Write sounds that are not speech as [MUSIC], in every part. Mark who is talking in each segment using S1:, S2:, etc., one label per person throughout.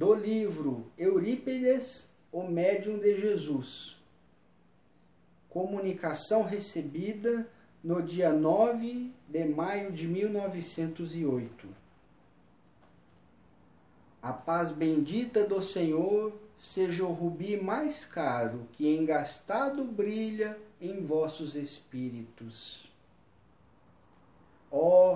S1: do livro Eurípides, o médium de Jesus. Comunicação recebida no dia 9 de maio de 1908. A paz bendita do Senhor seja o rubi mais caro que engastado brilha em vossos espíritos. Ó,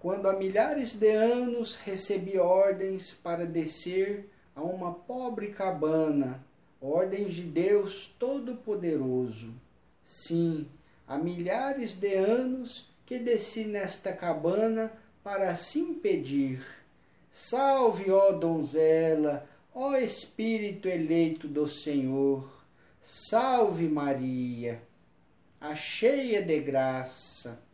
S1: quando há milhares de anos recebi ordens para descer a uma pobre cabana, ordens de Deus Todo-Poderoso. Sim, há milhares de anos que desci nesta cabana para assim pedir: Salve, ó donzela, ó Espírito eleito do Senhor, salve Maria, a cheia de graça.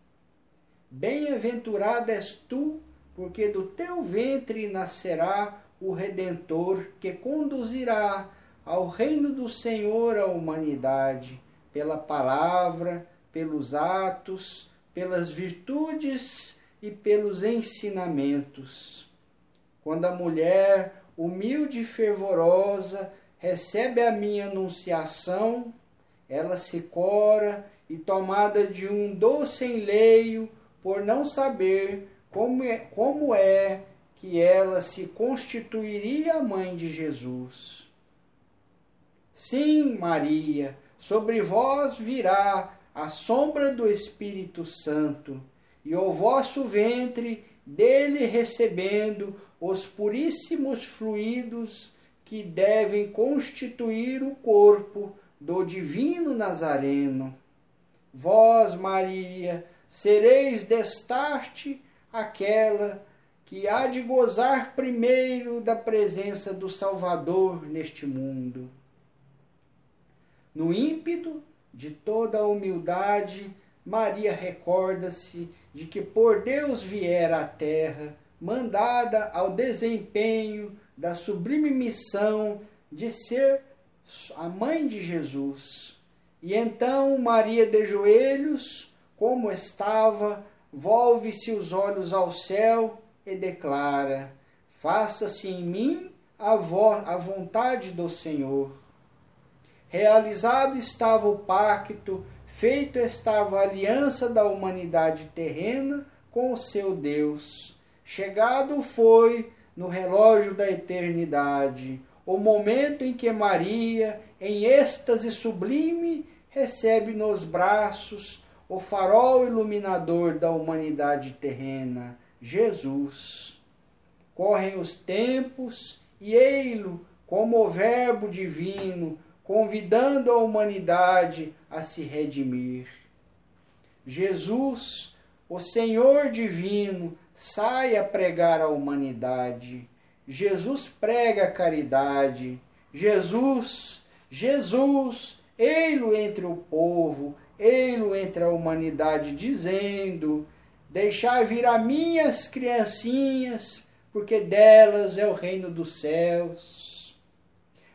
S1: Bem-aventurada és tu, porque do teu ventre nascerá o Redentor que conduzirá ao reino do Senhor a humanidade, pela palavra, pelos atos, pelas virtudes e pelos ensinamentos. Quando a mulher humilde e fervorosa recebe a minha anunciação, ela se cora e tomada de um doce enleio, por não saber como é, como é que ela se constituiria mãe de Jesus. Sim, Maria, sobre vós virá a sombra do Espírito Santo, e o vosso ventre dele recebendo os puríssimos fluidos que devem constituir o corpo do divino Nazareno. Vós, Maria, sereis destarte aquela que há de gozar primeiro da presença do Salvador neste mundo. No ímpeto de toda a humildade, Maria recorda-se de que por Deus viera à terra, mandada ao desempenho da sublime missão de ser a mãe de Jesus. E então Maria de joelhos, como estava, volve-se os olhos ao céu e declara: Faça-se em mim a, a vontade do Senhor. Realizado estava o pacto, feito estava a aliança da humanidade terrena com o seu Deus. Chegado foi, no relógio da eternidade, o momento em que Maria, em êxtase sublime, recebe nos braços o farol iluminador da humanidade terrena Jesus. Correm os tempos e ei-lo como o Verbo divino, convidando a humanidade a se redimir. Jesus, o Senhor divino, sai a pregar à humanidade. Jesus prega a caridade. Jesus, Jesus, ei-lo entre o povo, ei-lo entre a humanidade, dizendo: Deixai vir a minhas criancinhas, porque delas é o reino dos céus.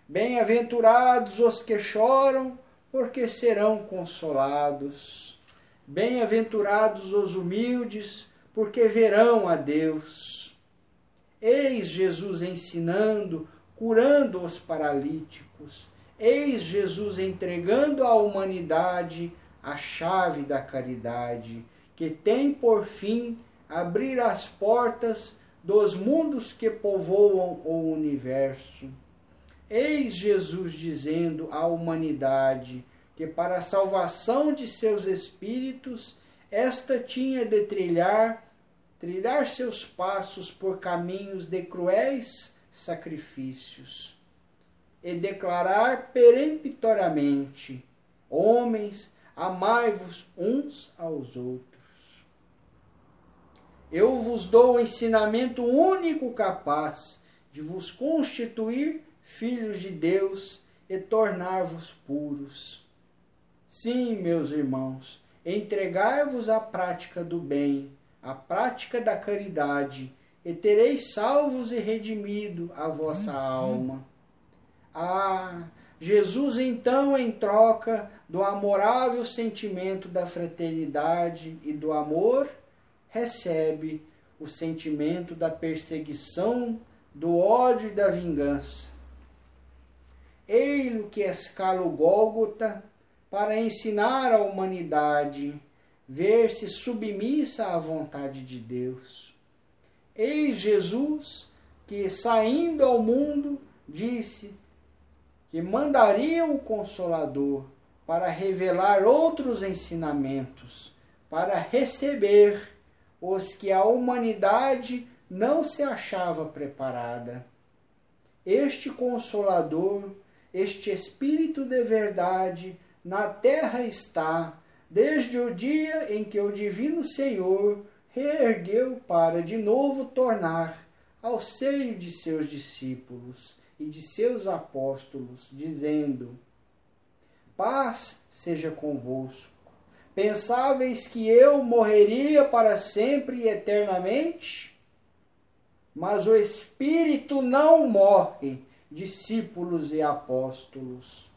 S1: Bem-aventurados os que choram, porque serão consolados. Bem-aventurados os humildes, porque verão a Deus. Eis Jesus ensinando, curando os paralíticos. Eis Jesus entregando à humanidade a chave da caridade que tem por fim abrir as portas dos mundos que povoam o universo. Eis Jesus dizendo à humanidade que para a salvação de seus espíritos esta tinha de trilhar trilhar seus passos por caminhos de cruéis sacrifícios e declarar peremptoriamente: Homens, amai-vos uns aos outros. Eu vos dou o ensinamento único capaz de vos constituir filhos de Deus e tornar-vos puros. Sim, meus irmãos, entregai-vos à prática do bem, à prática da caridade, e tereis salvos e redimido a vossa alma. Ah, Jesus, então, em troca do amorável sentimento da fraternidade e do amor, recebe o sentimento da perseguição do ódio e da vingança. Ei-lo que escala o Gólgota para ensinar à humanidade ver-se submissa à vontade de Deus. Eis Jesus que, saindo ao mundo, disse que mandaria o Consolador para revelar outros ensinamentos, para receber os que a humanidade não se achava preparada. Este Consolador, este Espírito de verdade, na terra está, desde o dia em que o Divino Senhor reergueu para de novo tornar ao seio de seus discípulos e de seus apóstolos, dizendo: Paz seja convosco. Pensáveis que eu morreria para sempre e eternamente? Mas o Espírito não morre, discípulos e apóstolos.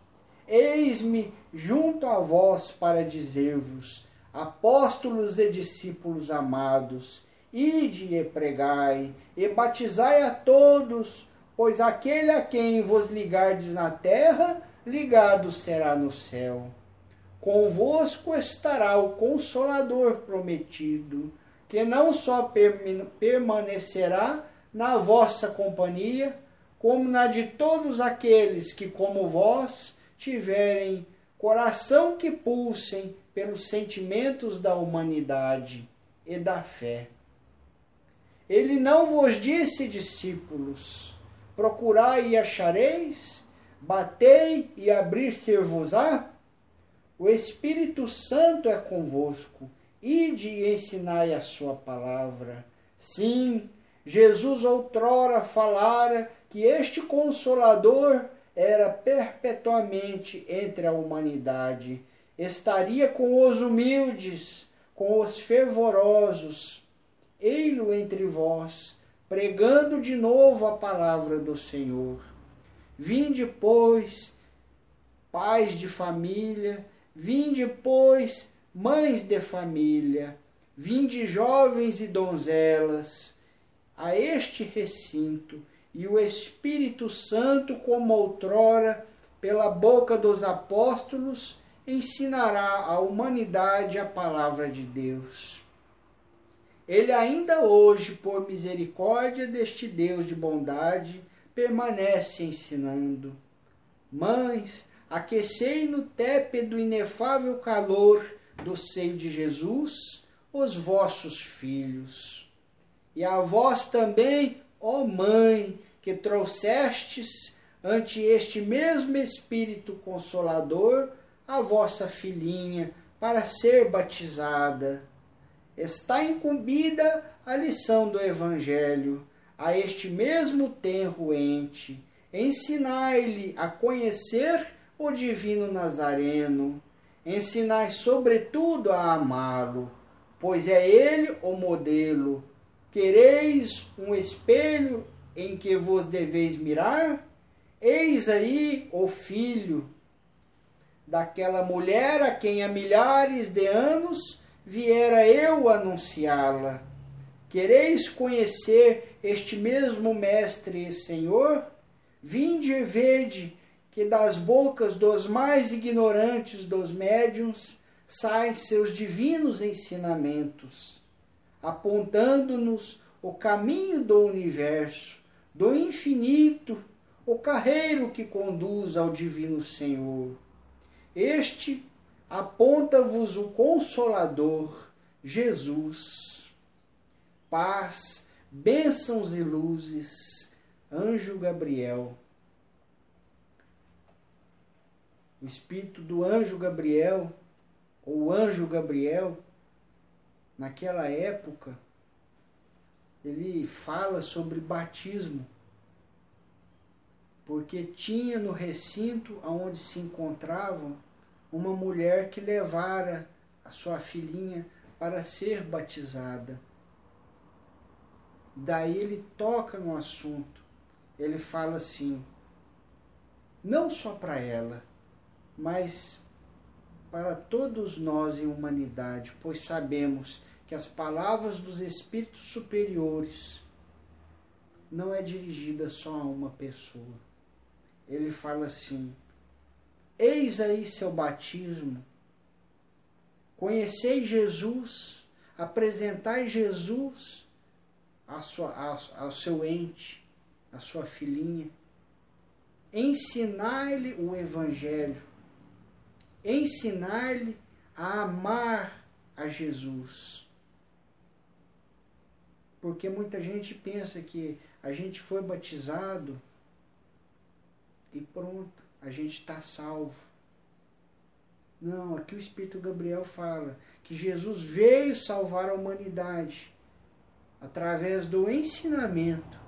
S1: Eis-me junto a vós para dizer-vos, apóstolos e discípulos amados, ide e pregai, e batizai a todos, pois aquele a quem vos ligardes na terra, ligado será no céu. Convosco estará o Consolador prometido, que não só permanecerá na vossa companhia, como na de todos aqueles que, como vós, tiverem coração que pulsem pelos sentimentos da humanidade e da fé. Ele não vos disse, discípulos, procurai e achareis, batei e abrir-se-vos-á? O Espírito Santo é convosco, ide e ensinai a sua palavra. Sim, Jesus outrora falara que este Consolador era perpetuamente entre a humanidade, estaria com os humildes, com os fervorosos. Ei-lo entre vós, pregando de novo a palavra do Senhor. Vinde, pois, pais de família, vinde, pois, mães de família, vinde, jovens e donzelas, a este recinto e o Espírito Santo, como outrora, pela boca dos apóstolos, ensinará à humanidade a palavra de Deus. Ele ainda hoje, por misericórdia deste Deus de bondade, permanece ensinando. Mães, aquecei no tépedo inefável calor do seio de Jesus os vossos filhos. E a vós também, ó Mãe, que trouxestes ante este mesmo Espírito Consolador a vossa filhinha para ser batizada. Está incumbida a lição do Evangelho a este mesmo tenro ente. Ensinai-lhe a conhecer o Divino Nazareno. Ensinai, sobretudo, a amá-lo, pois é ele o modelo. Quereis um espelho em que vos deveis mirar? Eis aí o filho daquela mulher a quem há milhares de anos viera eu anunciá-la. Quereis conhecer este mesmo Mestre e Senhor? Vinde e vede que das bocas dos mais ignorantes dos médiuns saem seus divinos ensinamentos, apontando-nos o caminho do universo, do infinito, o carreiro que conduz ao Divino Senhor. Este aponta-vos o Consolador, Jesus. Paz, bênçãos e luzes, anjo Gabriel. O espírito do anjo Gabriel, ou anjo Gabriel, naquela época, ele fala sobre batismo, porque tinha no recinto onde se encontravam uma mulher que levara a sua filhinha para ser batizada. Daí ele toca no assunto. Ele fala assim: não só para ela, mas para todos nós em humanidade, pois sabemos que as palavras dos espíritos superiores não é dirigida só a uma pessoa. Ele fala assim: Eis aí seu batismo, conhecei Jesus, apresentai Jesus a sua, a, ao seu ente, a sua filhinha, ensinar-lhe o Evangelho, ensinar-lhe a amar a Jesus. Porque muita gente pensa que a gente foi batizado e pronto, a gente está salvo. Não, aqui o Espírito Gabriel fala que Jesus veio salvar a humanidade através do ensinamento,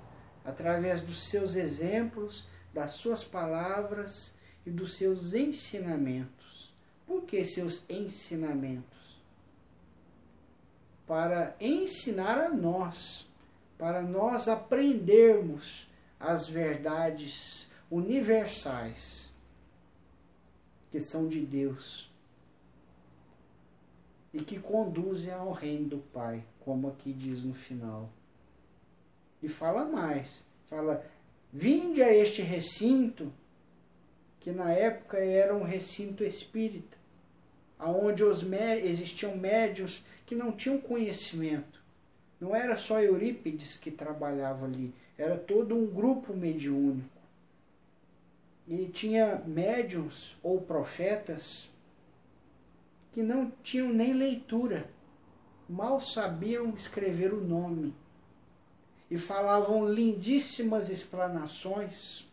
S1: através dos seus exemplos, das suas palavras e dos seus ensinamentos. Por que seus ensinamentos? Para ensinar a nós, para nós aprendermos as verdades universais que são de Deus e que conduzem ao reino do Pai, como aqui diz no final. E fala mais, fala: "Vinde a este recinto que na época era um recinto espírita, aonde os existiam médios que não tinham conhecimento. Não era só Eurípides que trabalhava ali, era todo um grupo mediúnico. E tinha médiums ou profetas que não tinham nem leitura, mal sabiam escrever o nome. E falavam lindíssimas explanações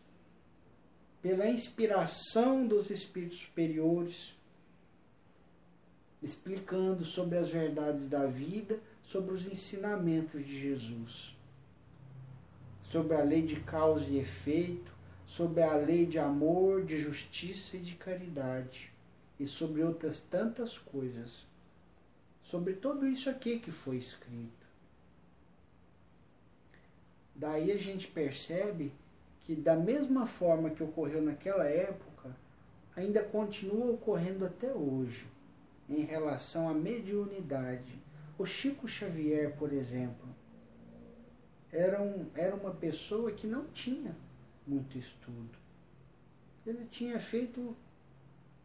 S1: pela inspiração dos espíritos superiores, explicando sobre as verdades da vida, sobre os ensinamentos de Jesus, sobre a lei de causa e efeito, sobre a lei de amor, de justiça e de caridade, e sobre outras tantas coisas. Sobre tudo isso aqui que foi escrito. Daí a gente percebe que, da mesma forma que ocorreu naquela época, ainda continua ocorrendo até hoje, em relação à mediunidade. O Chico Xavier, por exemplo, era, um, era uma pessoa que não tinha muito estudo. Ele tinha feito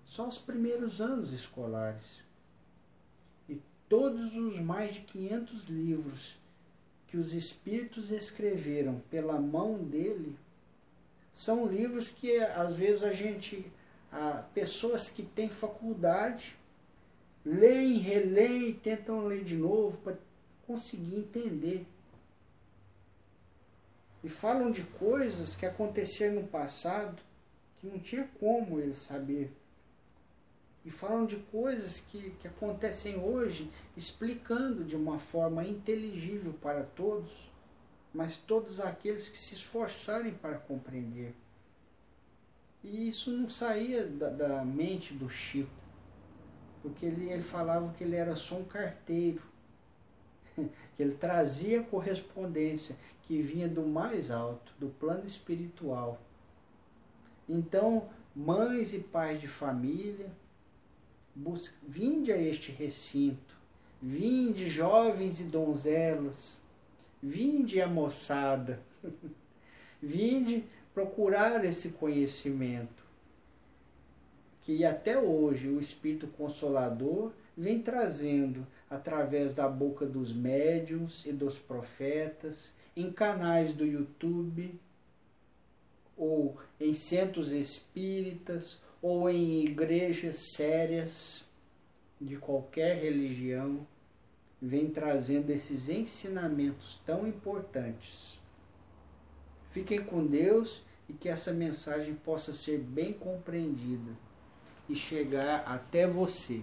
S1: só os primeiros anos escolares. E todos os mais de 500 livros que os espíritos escreveram pela mão dele são livros que às vezes a gente, a, pessoas que têm faculdade, leem, releem tentam ler de novo para conseguir entender e falam de coisas que aconteceram no passado que não tinha como ele saber. E falam de coisas que, que acontecem hoje, explicando de uma forma inteligível para todos, mas todos aqueles que se esforçarem para compreender. E isso não saía da, da mente do Chico, porque ele, ele falava que ele era só um carteiro, [LAUGHS] que ele trazia correspondência, que vinha do mais alto, do plano espiritual. Então, mães e pais de família, vinde a este recinto, vinde jovens e donzelas, vinde a moçada, [LAUGHS] vinde procurar esse conhecimento que até hoje o Espírito Consolador vem trazendo através da boca dos médiuns e dos profetas em canais do YouTube, ou em centros espíritas, ou em igrejas sérias de qualquer religião, vem trazendo esses ensinamentos tão importantes. Fiquem com Deus e que essa mensagem possa ser bem compreendida e chegar até você.